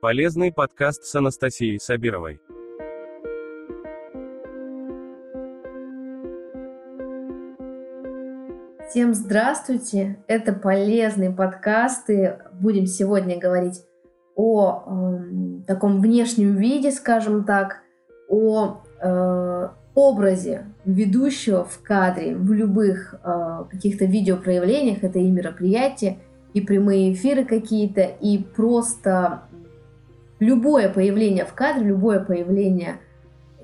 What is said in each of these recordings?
Полезный подкаст с Анастасией Сабировой. Всем здравствуйте! Это полезные подкасты. Будем сегодня говорить о э, таком внешнем виде, скажем так, о э, образе ведущего в кадре в любых э, каких-то видеопроявлениях, это и мероприятия, и прямые эфиры какие-то, и просто любое появление в кадре, любое появление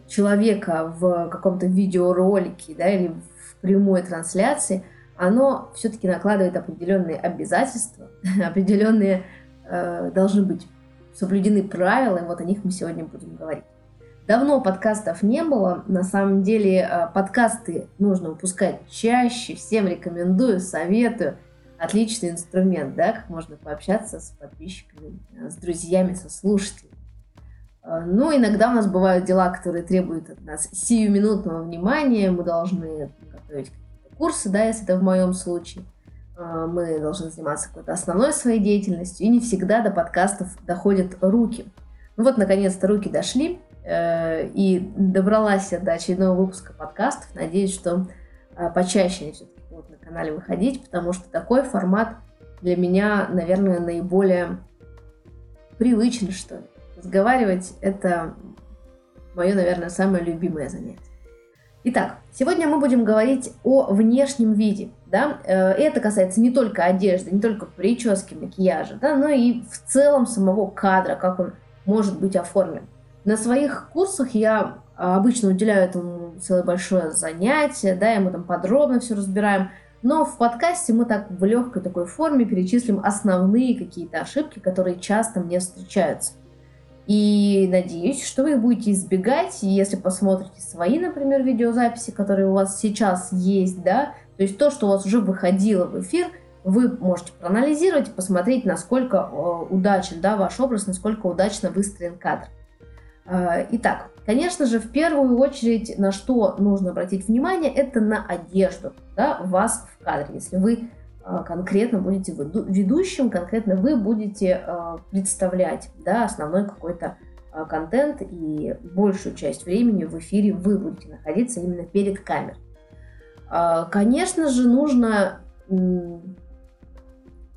человека в каком-то видеоролике да, или в прямой трансляции, оно все-таки накладывает определенные обязательства, определенные э, должны быть соблюдены правила, и вот о них мы сегодня будем говорить. Давно подкастов не было. На самом деле э, подкасты нужно выпускать чаще. Всем рекомендую, советую. Отличный инструмент, да, как можно пообщаться с подписчиками, э, с друзьями, со слушателями. Э, но иногда у нас бывают дела, которые требуют от нас сиюминутного внимания. Мы должны готовить какие-то курсы, да, если это в моем случае. Мы должны заниматься какой-то основной своей деятельностью, и не всегда до подкастов доходят руки. Ну вот, наконец-то руки дошли. Э, и добралась я до очередного выпуска подкастов. Надеюсь, что э, почаще они на канале выходить, потому что такой формат для меня, наверное, наиболее привычный, что ли. Разговаривать — это мое, наверное, самое любимое занятие. Итак, сегодня мы будем говорить о внешнем виде. Да? Э, это касается не только одежды, не только прически, макияжа, да, но и в целом самого кадра, как он может быть оформлен. На своих курсах я а, обычно уделяю этому целое большое занятие, да, и мы там подробно все разбираем. Но в подкасте мы так в легкой такой форме перечислим основные какие-то ошибки, которые часто мне встречаются. И надеюсь, что вы их будете избегать, если посмотрите свои, например, видеозаписи, которые у вас сейчас есть, да, то есть то, что у вас уже выходило в эфир, вы можете проанализировать, посмотреть, насколько э, удачен да, ваш образ, насколько удачно выстроен кадр. А, итак, конечно же, в первую очередь, на что нужно обратить внимание, это на одежду да, вас в кадре. Если вы а, конкретно будете ведущим, конкретно вы будете а, представлять да, основной какой-то контент, и большую часть времени в эфире вы будете находиться именно перед камерой. Конечно же, нужно,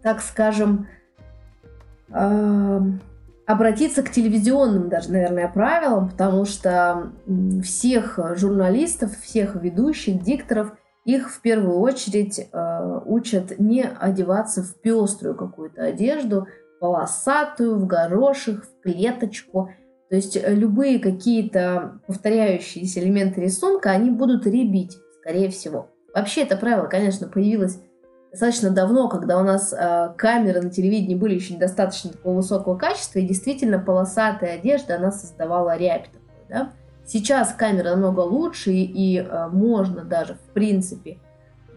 так скажем, обратиться к телевизионным даже, наверное, правилам, потому что всех журналистов, всех ведущих, дикторов, их в первую очередь э, учат не одеваться в пеструю какую-то одежду, полосатую, в горошек, в клеточку. То есть э, любые какие-то повторяющиеся элементы рисунка, они будут ребить, скорее всего. Вообще это правило, конечно, появилось достаточно давно, когда у нас э, камеры на телевидении были еще недостаточно такого высокого качества, и действительно полосатая одежда, она создавала рябь такую, да. Сейчас камера намного лучше, и, э, можно даже, в принципе,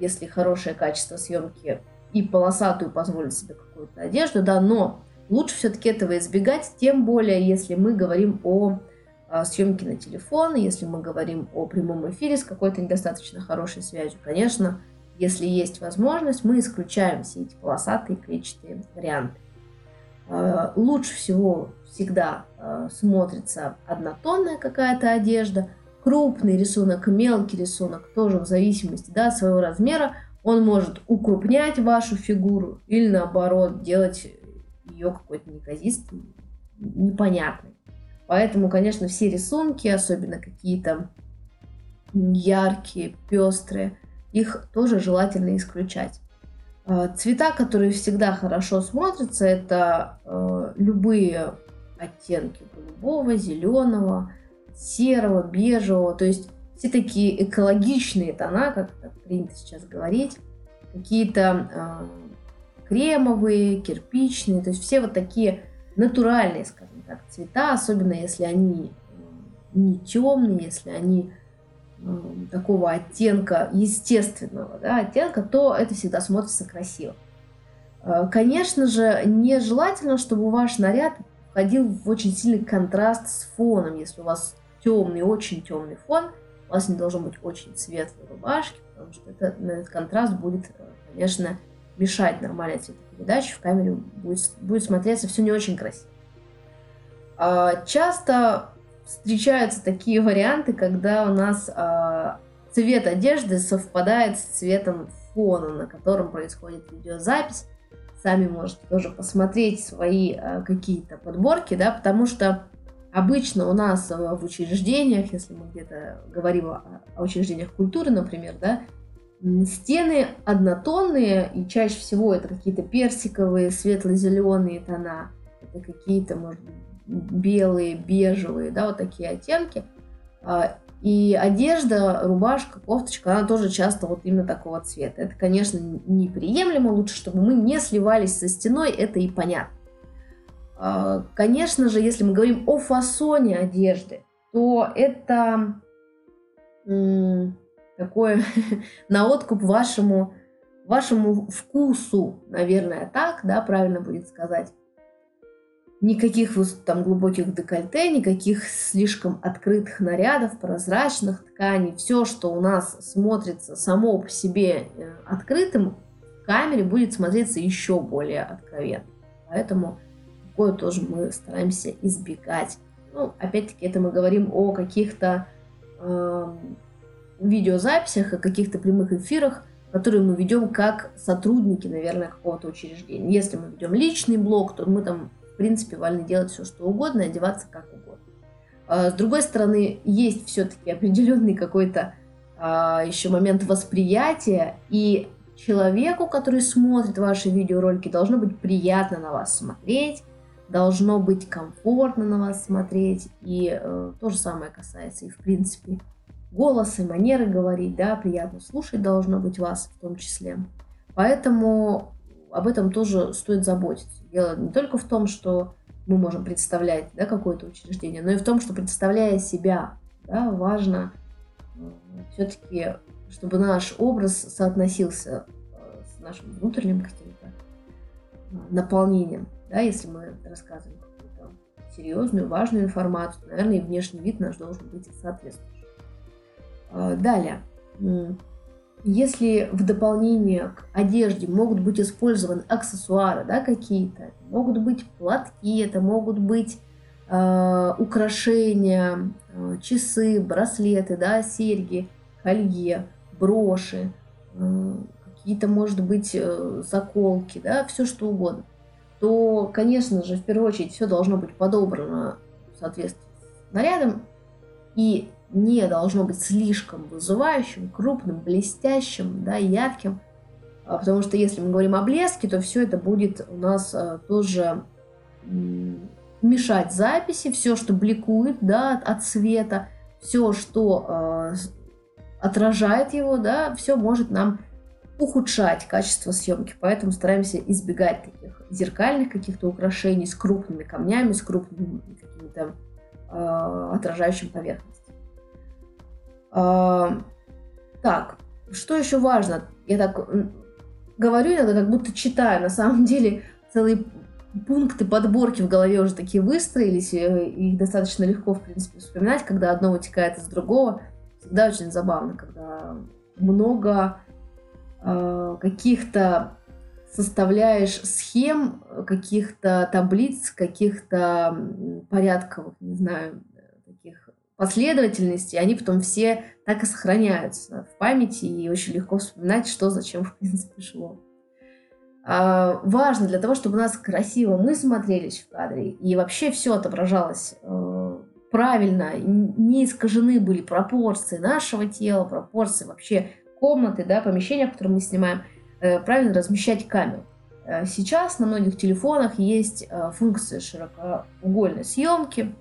если хорошее качество съемки, и полосатую позволить себе какую-то одежду, да, но лучше все-таки этого избегать, тем более, если мы говорим о э, съемке на телефон, если мы говорим о прямом эфире с какой-то недостаточно хорошей связью, конечно, если есть возможность, мы исключаем все эти полосатые клетчатые варианты. Э, лучше всего всегда э, смотрится однотонная какая-то одежда, крупный рисунок, мелкий рисунок, тоже в зависимости да, от своего размера, он может укрупнять вашу фигуру или наоборот делать ее какой-то неказистой, непонятной. Поэтому, конечно, все рисунки, особенно какие-то яркие, пестрые, их тоже желательно исключать. А, цвета, которые всегда хорошо смотрятся, это э, любые оттенки голубого, зеленого, серого, бежевого, то есть все такие экологичные тона, как принято сейчас говорить, какие-то э, кремовые, кирпичные, то есть все вот такие натуральные, скажем так, цвета, особенно если они не темные, если они такого оттенка естественного, да, оттенка, то это всегда смотрится красиво. Э, конечно же, нежелательно, чтобы ваш наряд входил в очень сильный контраст с фоном. Если у вас темный, очень темный фон, у вас не должно быть очень светлой рубашки, потому что это, этот контраст будет, э, конечно, мешать нормальной цветопередаче. В камере будет, будет смотреться все не очень красиво. А, часто встречаются такие варианты, когда у нас а, цвет одежды совпадает с цветом фона, на котором происходит видеозапись. Сами можете тоже посмотреть свои а, какие-то подборки, да, потому что обычно у нас в учреждениях, если мы где-то говорим о, о учреждениях культуры, например, да, стены однотонные, и чаще всего это какие-то персиковые, светло-зеленые тона, это какие-то, может быть, белые, бежевые, да, вот такие оттенки. А, и одежда, рубашка, кофточка, она тоже часто вот именно такого цвета. Это, конечно, неприемлемо. Лучше, чтобы мы не сливались со стеной, это и понятно. А, конечно же, если мы говорим о фасоне одежды, то это такое на откуп вашему, вашему вкусу, наверное, так, да, правильно будет сказать. Никаких там глубоких декольте, никаких слишком открытых нарядов, прозрачных тканей. Все, что у нас смотрится само по себе э, открытым, в камере будет смотреться еще более откровенно. Поэтому такое тоже мы стараемся избегать. Ну, опять-таки, это мы говорим о каких-то э, видеозаписях, о каких-то прямых эфирах, которые мы ведем как сотрудники, наверное, какого-то учреждения. Если мы ведем личный блог, то мы там принципе, вольны делать все, что угодно одеваться как угодно. А, с другой стороны, есть все-таки определенный какой-то а, еще момент восприятия, и человеку, который смотрит ваши видеоролики, должно быть приятно на вас смотреть, должно быть комфортно на вас смотреть, и э, то же самое касается и, в принципе, голоса, манеры говорить, да, приятно слушать должно быть вас в том числе. Поэтому об этом тоже стоит заботиться. Дело не только в том, что мы можем представлять да, какое-то учреждение, но и в том, что представляя себя, да, важно э, все-таки, чтобы наш образ соотносился э, с нашим внутренним каким-то э, наполнением. Да, если мы рассказываем какую-то серьезную, важную информацию, наверное, и внешний вид наш должен быть соответствующий. Далее. Если в дополнение к одежде могут быть использованы аксессуары, да, какие-то, могут быть платки, это могут быть э, украшения, э, часы, браслеты, да, серьги, колье, броши, э, какие-то, может быть, э, заколки, да, все что угодно, то, конечно же, в первую очередь все должно быть подобрано в соответствии с нарядом, и не должно быть слишком вызывающим, крупным, блестящим, да, ярким. А, потому что если мы говорим о блеске, то все это будет у нас а, тоже мешать записи, все, что бликует да, от света, все, что э, отражает его, да, все может нам ухудшать качество съемки. Поэтому стараемся избегать таких зеркальных каких-то украшений с крупными камнями, с крупными какими-то э, отражающими поверхностями. Так, что еще важно? Я так говорю иногда, как будто читаю. На самом деле целые пункты подборки в голове уже такие выстроились, и их достаточно легко, в принципе, вспоминать, когда одно вытекает из другого. Всегда очень забавно, когда много э, каких-то составляешь схем, каких-то таблиц, каких-то порядковых, не знаю, последовательности, они потом все так и сохраняются в памяти, и очень легко вспоминать, что зачем, в принципе, шло. А, важно для того, чтобы у нас красиво мы смотрелись в кадре, и вообще все отображалось э, правильно, не искажены были пропорции нашего тела, пропорции вообще комнаты, да, помещения, в котором мы снимаем, э, правильно размещать камеру. Э, сейчас на многих телефонах есть э, функция широкоугольной съемки,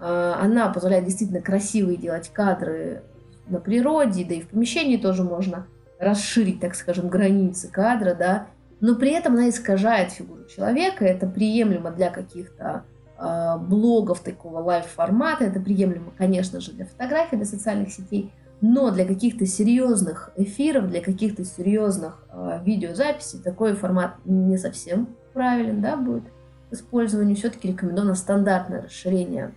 она позволяет действительно красивые делать кадры на природе, да и в помещении тоже можно расширить, так скажем, границы кадра, да, но при этом она искажает фигуру человека, это приемлемо для каких-то э, блогов такого лайв-формата, это приемлемо, конечно же, для фотографий, для социальных сетей, но для каких-то серьезных эфиров, для каких-то серьезных э, видеозаписей такой формат не совсем правилен, да, будет использованию. Все-таки рекомендовано стандартное расширение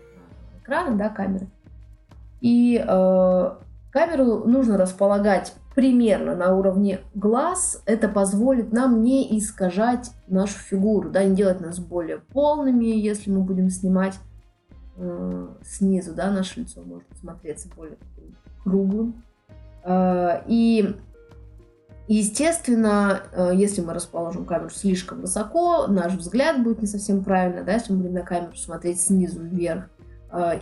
экрана, да, камеры. И э, камеру нужно располагать примерно на уровне глаз. Это позволит нам не искажать нашу фигуру, да, не делать нас более полными, если мы будем снимать э, снизу, да, наше лицо может смотреться более круглым. Э, и Естественно, э, если мы расположим камеру слишком высоко, наш взгляд будет не совсем правильно, да, если мы будем на камеру смотреть снизу вверх,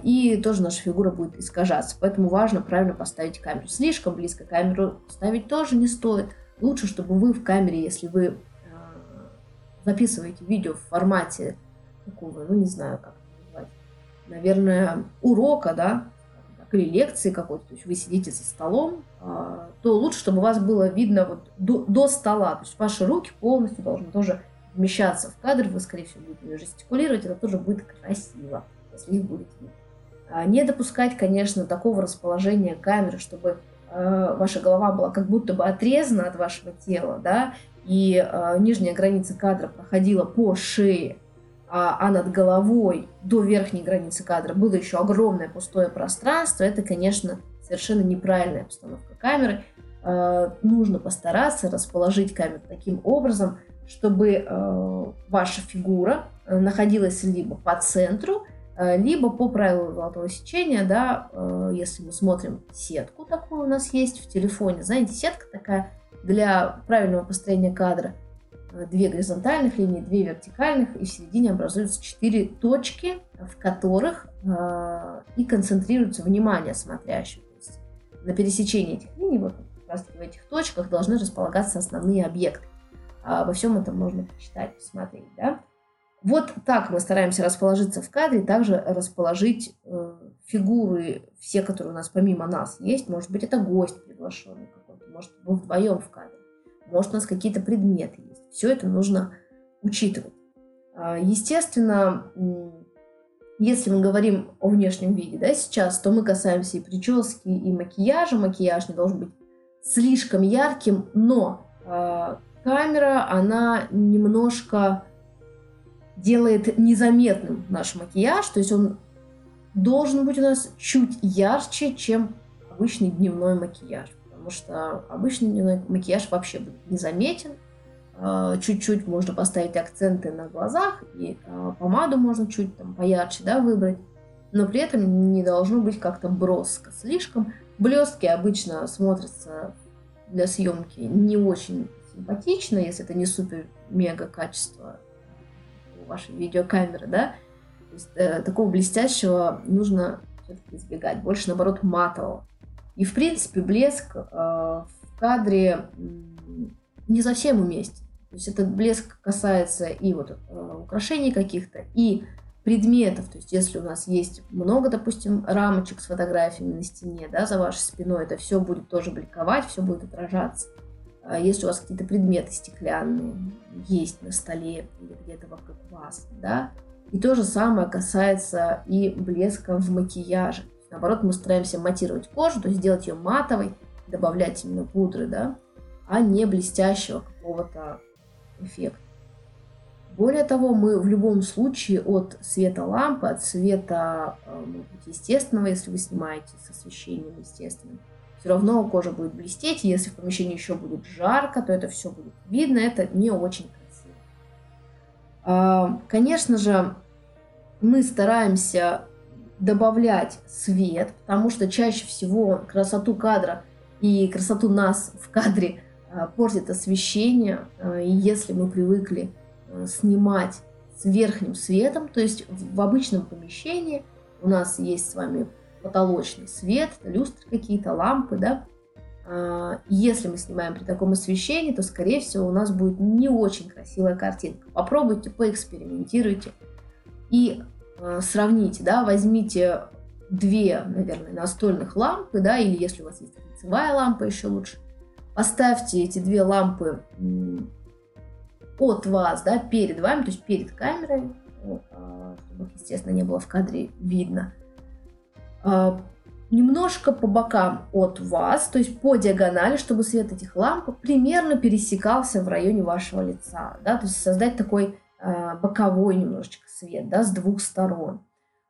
и тоже наша фигура будет искажаться. Поэтому важно правильно поставить камеру. Слишком близко камеру ставить тоже не стоит. Лучше, чтобы вы в камере, если вы э, записываете видео в формате такого, ну не знаю, как назвать, наверное, урока, да, или лекции какой-то, то есть вы сидите за столом, а, то лучше, чтобы вас было видно вот до, до стола, то есть ваши руки полностью должны тоже вмещаться в кадр, вы, скорее всего, будете жестикулировать, это тоже будет красиво, их будет видно. Не допускать, конечно, такого расположения камеры, чтобы э, ваша голова была как будто бы отрезана от вашего тела, да, и э, нижняя граница кадра проходила по шее, а, а над головой до верхней границы кадра было еще огромное пустое пространство, это, конечно, совершенно неправильная постановка камеры. Э, нужно постараться расположить камеру таким образом, чтобы ваша фигура находилась либо по центру, либо по правилу золотого сечения, да, э, если мы смотрим сетку такую у нас есть в телефоне, знаете, сетка такая для правильного построения кадра – две горизонтальных линии, две вертикальных, и в середине образуются четыре точки, в которых э, и концентрируется внимание смотрящего. То есть на пересечении этих линий, вот как раз в этих точках должны располагаться основные объекты. А обо всем этом можно почитать, посмотреть, да? Вот так мы стараемся расположиться в кадре, также расположить э, фигуры, все, которые у нас помимо нас есть. Может быть, это гость приглашенный какой-то, может, мы вдвоем в кадре, может, у нас какие-то предметы есть. Все это нужно учитывать. А, естественно, если мы говорим о внешнем виде да, сейчас, то мы касаемся и прически, и макияжа. Макияж не должен быть слишком ярким, но э, камера, она немножко делает незаметным наш макияж, то есть он должен быть у нас чуть ярче, чем обычный дневной макияж, потому что обычный дневной макияж вообще будет незаметен, Э, чуть-чуть можно поставить акценты на глазах, и э, помаду можно чуть там поярче да, выбрать, но при этом не должно быть как-то броско слишком. Блестки обычно смотрятся для съемки не очень симпатично, если это не супер-мега качество вашей видеокамеры, да. То есть, э, такого блестящего нужно избегать, больше наоборот матового. И в принципе блеск э, в кадре не совсем уместен. То есть этот блеск касается и вот э, украшений каких-то, и предметов. То есть если у нас есть много, допустим, рамочек с фотографиями на стене, да, за вашей спиной, это все будет тоже бликовать, все будет отражаться. А если у вас какие-то предметы стеклянные есть на столе или где-то вокруг вас, да, и то же самое касается и блеска в макияже. Наоборот, мы стараемся матировать кожу, то есть сделать ее матовой, добавлять именно пудры, да, а не блестящего какого-то эффект. Более того, мы в любом случае от света лампы, от света, э, может быть, естественного, если вы снимаете с освещением естественным, все равно кожа будет блестеть. Если в помещении еще будет жарко, то это все будет видно. Это не очень красиво. А, конечно же, мы стараемся добавлять свет, потому что чаще всего красоту кадра и красоту нас в кадре Э, портит освещение. Э, и если мы привыкли снимать с верхним светом, то есть в обычном помещении у нас есть с вами потолочный свет, люстры какие-то, лампы, да, если мы снимаем при таком освещении, то, скорее всего, у нас будет не очень красивая картинка. Попробуйте, поэкспериментируйте и сравните, да, возьмите две, наверное, настольных лампы, да, или если у вас есть лицевая лампа, еще лучше – Поставьте эти две лампы от вас, да, перед вами, то есть перед камерой, а, чтобы их, естественно, не было в кадре видно. А, немножко по бокам от вас, то есть по диагонали, чтобы свет этих ламп примерно пересекался в районе вашего лица, да, то есть создать такой а, боковой немножечко свет, да, с двух сторон.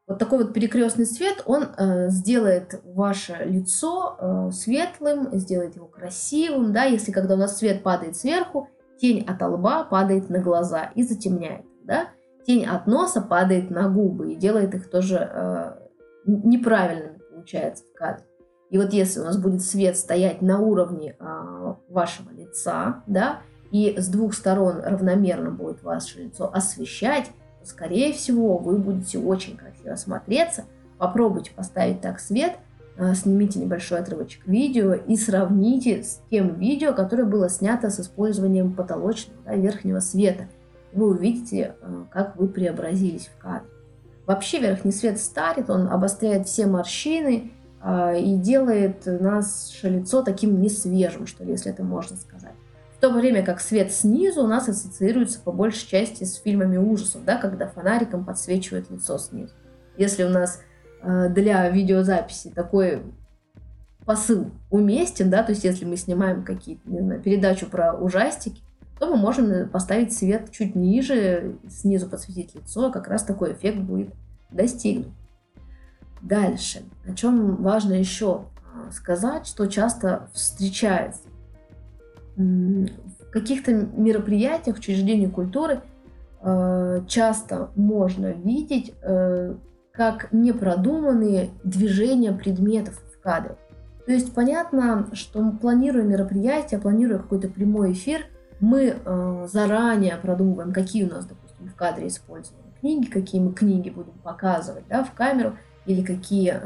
Вот такой вот перекрестный свет, он э, сделает ваше лицо э, светлым, сделает его красивым, да, если когда у нас свет падает сверху, тень от лба падает на глаза и затемняет, да. тень от носа падает на губы и делает их тоже э, неправильными, получается, в кадре. И вот если у нас будет свет стоять на уровне э, вашего лица, да, и с двух сторон равномерно будет ваше лицо освещать, то, скорее всего, вы будете очень красиво смотреться. Попробуйте поставить так свет, э, снимите небольшой отрывочек видео и сравните с тем видео, которое было снято с использованием потолочного да, верхнего света. Вы увидите, э, как вы преобразились в кадре. Вообще верхний свет старит, он обостряет все морщины э, и делает наше лицо таким несвежим, что ли, если это можно сказать. В то время как свет снизу у нас ассоциируется по большей части с фильмами ужасов, да, когда фонариком подсвечивает лицо снизу. Если у нас э, для видеозаписи такой посыл уместен, да, то есть если мы снимаем какие-то, не знаю, передачу про ужастики, то мы можем поставить свет чуть ниже, снизу подсветить лицо, как раз такой эффект будет достигнут. Дальше, о чем важно еще э, сказать, что часто встречается в каких-то мероприятиях, учреждениях культуры э, часто можно видеть э, как непродуманные движения предметов в кадре. То есть понятно, что планируя мероприятие, планируя какой-то прямой эфир, мы э, заранее продумываем, какие у нас, допустим, в кадре использованы книги, какие мы книги будем показывать да, в камеру, или какие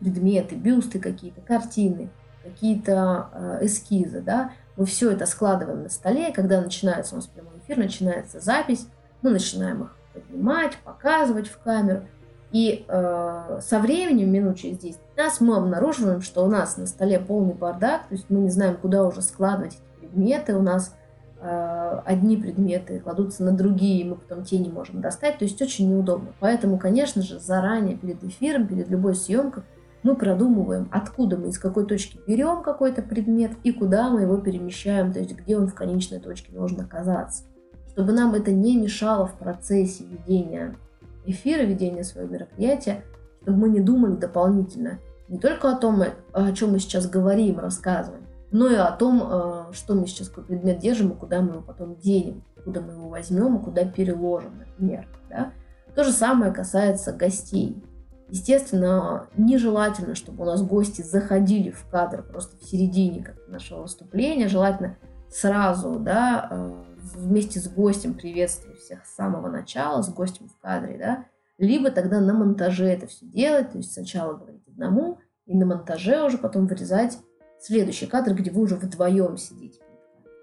предметы, бюсты какие-то, картины, какие-то эскизы, да, мы все это складываем на столе, когда начинается у нас прямой эфир, начинается запись, мы начинаем их поднимать, показывать в камеру. И э, со временем, минут через 10 нас мы обнаруживаем, что у нас на столе полный бардак, то есть мы не знаем, куда уже складывать эти предметы, у нас э, одни предметы кладутся на другие, мы потом те не можем достать, то есть очень неудобно. Поэтому, конечно же, заранее перед эфиром, перед любой съемкой мы продумываем, откуда мы, из какой точки берем какой-то предмет и куда мы его перемещаем, то есть где он в конечной точке должен оказаться. Чтобы нам это не мешало в процессе ведения эфира, ведения своего мероприятия, чтобы мы не думали дополнительно не только о том, о чем мы сейчас говорим, рассказываем, но и о том, э, что мы сейчас какой предмет держим и куда мы его потом денем, куда мы его возьмем и куда переложим, например. Да? То же самое касается гостей. Естественно, нежелательно, чтобы у нас гости заходили в кадр просто в середине нашего выступления. Желательно сразу, да, э, вместе с гостем приветствовать всех с самого начала, с гостем в кадре, да, либо тогда на монтаже это все делать, то есть сначала говорить одному, и на монтаже уже потом вырезать следующий кадр, где вы уже вдвоем сидите.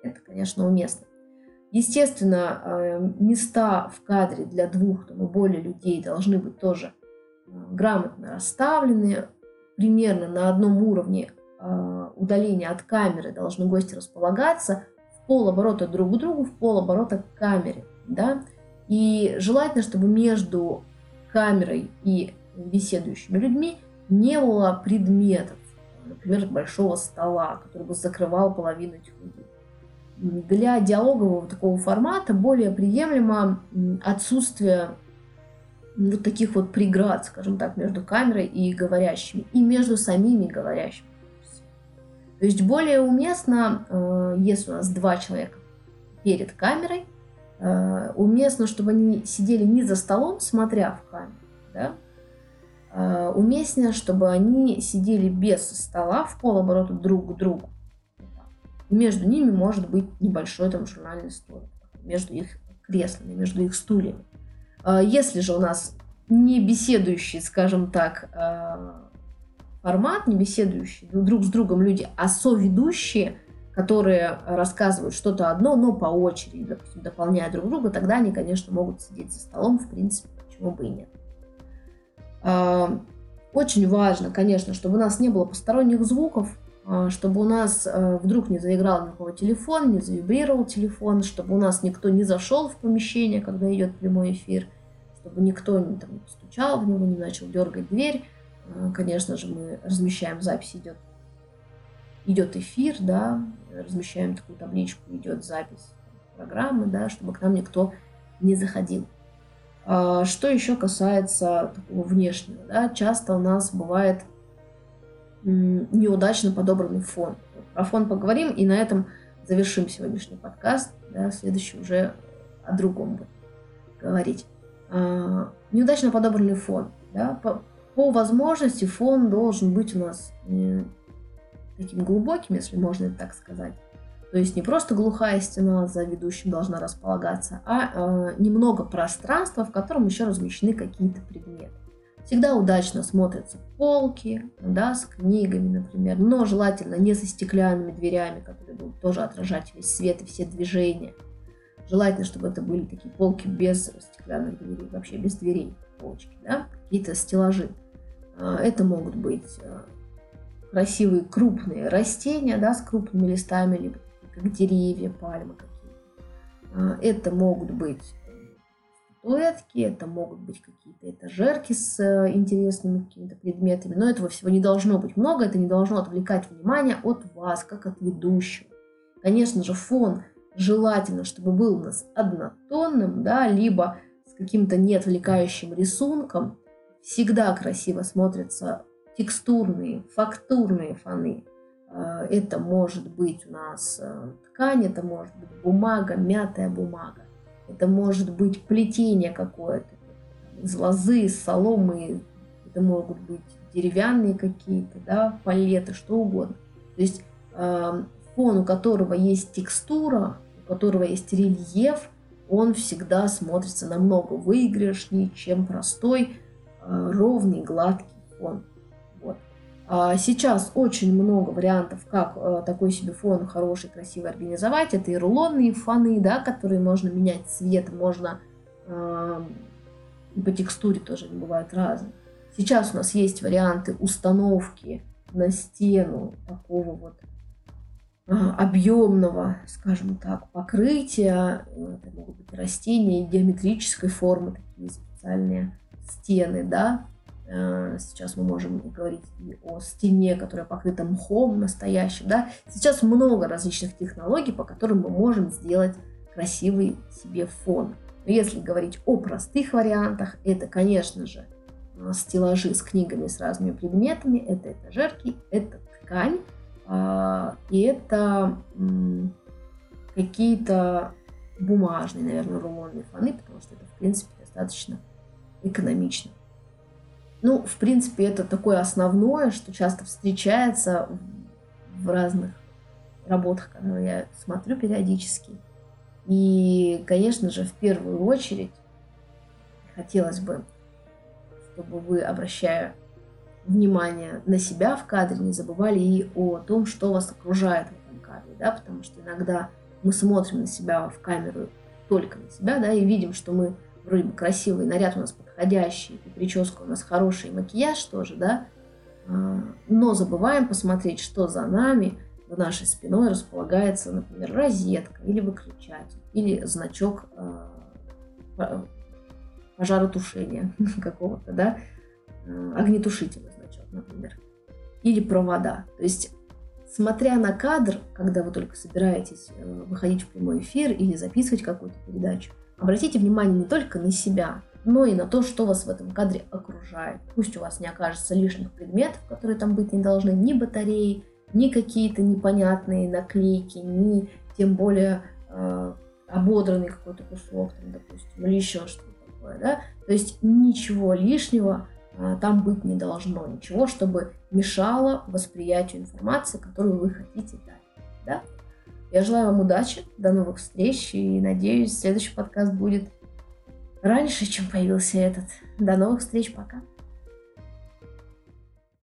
Это, конечно, уместно. Естественно, э, места в кадре для двух там, и более людей должны быть тоже грамотно расставлены, примерно на одном уровне э, удаления от камеры должны гости располагаться в полоборота друг к другу, в полоборота к камере. Да? И желательно, чтобы между камерой и беседующими людьми не было предметов, например, большого стола, который бы закрывал половину людей. Для диалогового такого формата более приемлемо отсутствие вот таких вот преград, скажем так, между камерой и говорящими, и между самими говорящими. То есть более уместно, э, если у нас два человека перед камерой, э, уместно, чтобы они сидели не за столом, смотря в камеру, да? Э, уместнее, чтобы они сидели без стола в полоборота друг к другу. Между ними может быть небольшой там журнальный столик, между их креслами, между их стульями. А, если же у нас не беседующий, скажем так, а, формат, не беседующие друг с другом люди, а соведущие, которые рассказывают что-то одно, но по очереди, допустим, дополняя друг друга, тогда они, конечно, могут сидеть за столом, в принципе, почему бы и нет. А, очень важно, конечно, чтобы у нас не было посторонних звуков, чтобы у нас вдруг не заиграл никакого телефон, не завибрировал телефон, чтобы у нас никто не зашел в помещение, когда идет прямой эфир, чтобы никто не, там, не постучал в него, не начал дергать дверь. А, конечно же, мы размещаем запись, идет, идет эфир, да, размещаем такую табличку, идет запись программы, да, чтобы к нам никто не заходил. А, что еще касается внешнего, да, часто у нас бывает неудачно подобранный фон. Про фон поговорим, и на этом завершим сегодняшний подкаст. Да, следующий уже о другом будет говорить. А, неудачно подобранный фон. Да? По, по возможности фон должен быть у нас таким глубоким, если можно так сказать. То есть не просто глухая стена за ведущим должна располагаться, а э, немного пространства, в котором еще размещены какие-то предметы. Всегда удачно смотрятся полки, да, с книгами, например, но желательно не со стеклянными дверями, которые будут тоже отражать весь свет и все движения. Желательно, чтобы это были такие полки без стеклянных дверей, вообще без дверей, полочки, да, какие-то стеллажи. А, это могут быть э, красивые крупные растения, да, с крупными листами, либо как деревья, пальмы какие-то. А, это могут быть статуэтки, это могут быть какие-то этажерки с э, интересными какими-то предметами, но этого всего не должно быть много, это не должно отвлекать внимание от вас, как от ведущего. Конечно же, фон желательно, чтобы был у нас однотонным, да, либо с каким-то неотвлекающим рисунком. Всегда красиво смотрятся текстурные, фактурные фоны. Э, это может быть у нас э, ткань, это может быть бумага, мятая бумага. Это может быть плетение какое-то из лозы, из соломы. Это могут быть деревянные какие-то, да, палеты, что угодно. То есть э, фон, у которого есть текстура, у которого есть рельеф, он всегда смотрится намного выигрышнее, чем простой, э, ровный, гладкий фон. А сейчас очень много вариантов, как э, такой себе фон хороший, красивый организовать. Это и рулонные фоны, да, которые можно менять цвет, можно э, по текстуре тоже они бывают разные. Сейчас у нас есть варианты установки на стену такого вот э, объемного, скажем так, покрытия. Это могут быть растения геометрической формы, такие специальные стены, да, сейчас мы можем говорить и о стене, которая покрыта мхом настоящим. Да? Сейчас много различных технологий, по которым мы можем сделать красивый себе фон. Но если говорить о простых вариантах, это, конечно же, э, стеллажи с книгами с разными предметами, это этажерки, это ткань, а, и это какие-то бумажные, наверное, рулонные фоны, потому что это, в принципе, достаточно экономично. Ну, в принципе, это такое основное, что часто встречается в разных работах, которые я смотрю периодически. И, конечно же, в первую очередь хотелось бы, чтобы вы, обращая внимание на себя в кадре, не забывали и о том, что вас окружает в этом кадре, да, потому что иногда мы смотрим на себя в камеру только на себя, да, и видим, что мы вроде бы красивый, наряд у нас подходящий, и прическа у нас хороший, и макияж тоже, да, а, но забываем посмотреть, что за нами, за нашей спиной располагается, например, розетка или выключатель, или значок а, пожаротушения какого-то, да, а, огнетушительный значок, например, или провода. То есть, смотря на кадр, когда вы только собираетесь э, выходить в прямой эфир или записывать какую-то передачу, Обратите внимание не только на себя, но и на то, что вас в этом кадре окружает. Пусть у вас не окажется лишних предметов, которые там быть не должны, ни батареи, ни какие-то непонятные наклейки, ни тем более э, ободранный какой-то кусок, там, допустим, или еще что-то такое. Да? То есть ничего лишнего э, там быть не должно, ничего, чтобы мешало восприятию информации, которую вы хотите дать. Да? Я желаю вам удачи, до новых встреч и надеюсь, следующий подкаст будет раньше, чем появился этот. До новых встреч, пока.